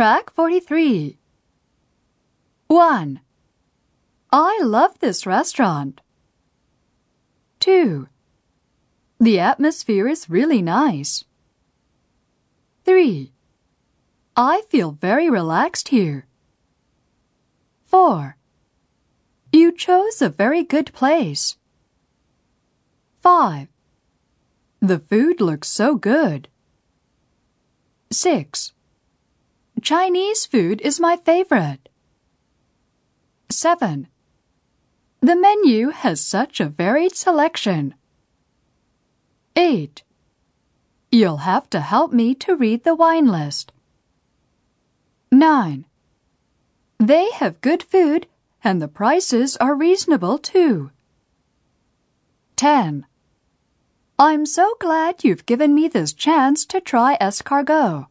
Track 43. 1. I love this restaurant. 2. The atmosphere is really nice. 3. I feel very relaxed here. 4. You chose a very good place. 5. The food looks so good. 6. Chinese food is my favorite. 7. The menu has such a varied selection. 8. You'll have to help me to read the wine list. 9. They have good food and the prices are reasonable too. 10. I'm so glad you've given me this chance to try escargot.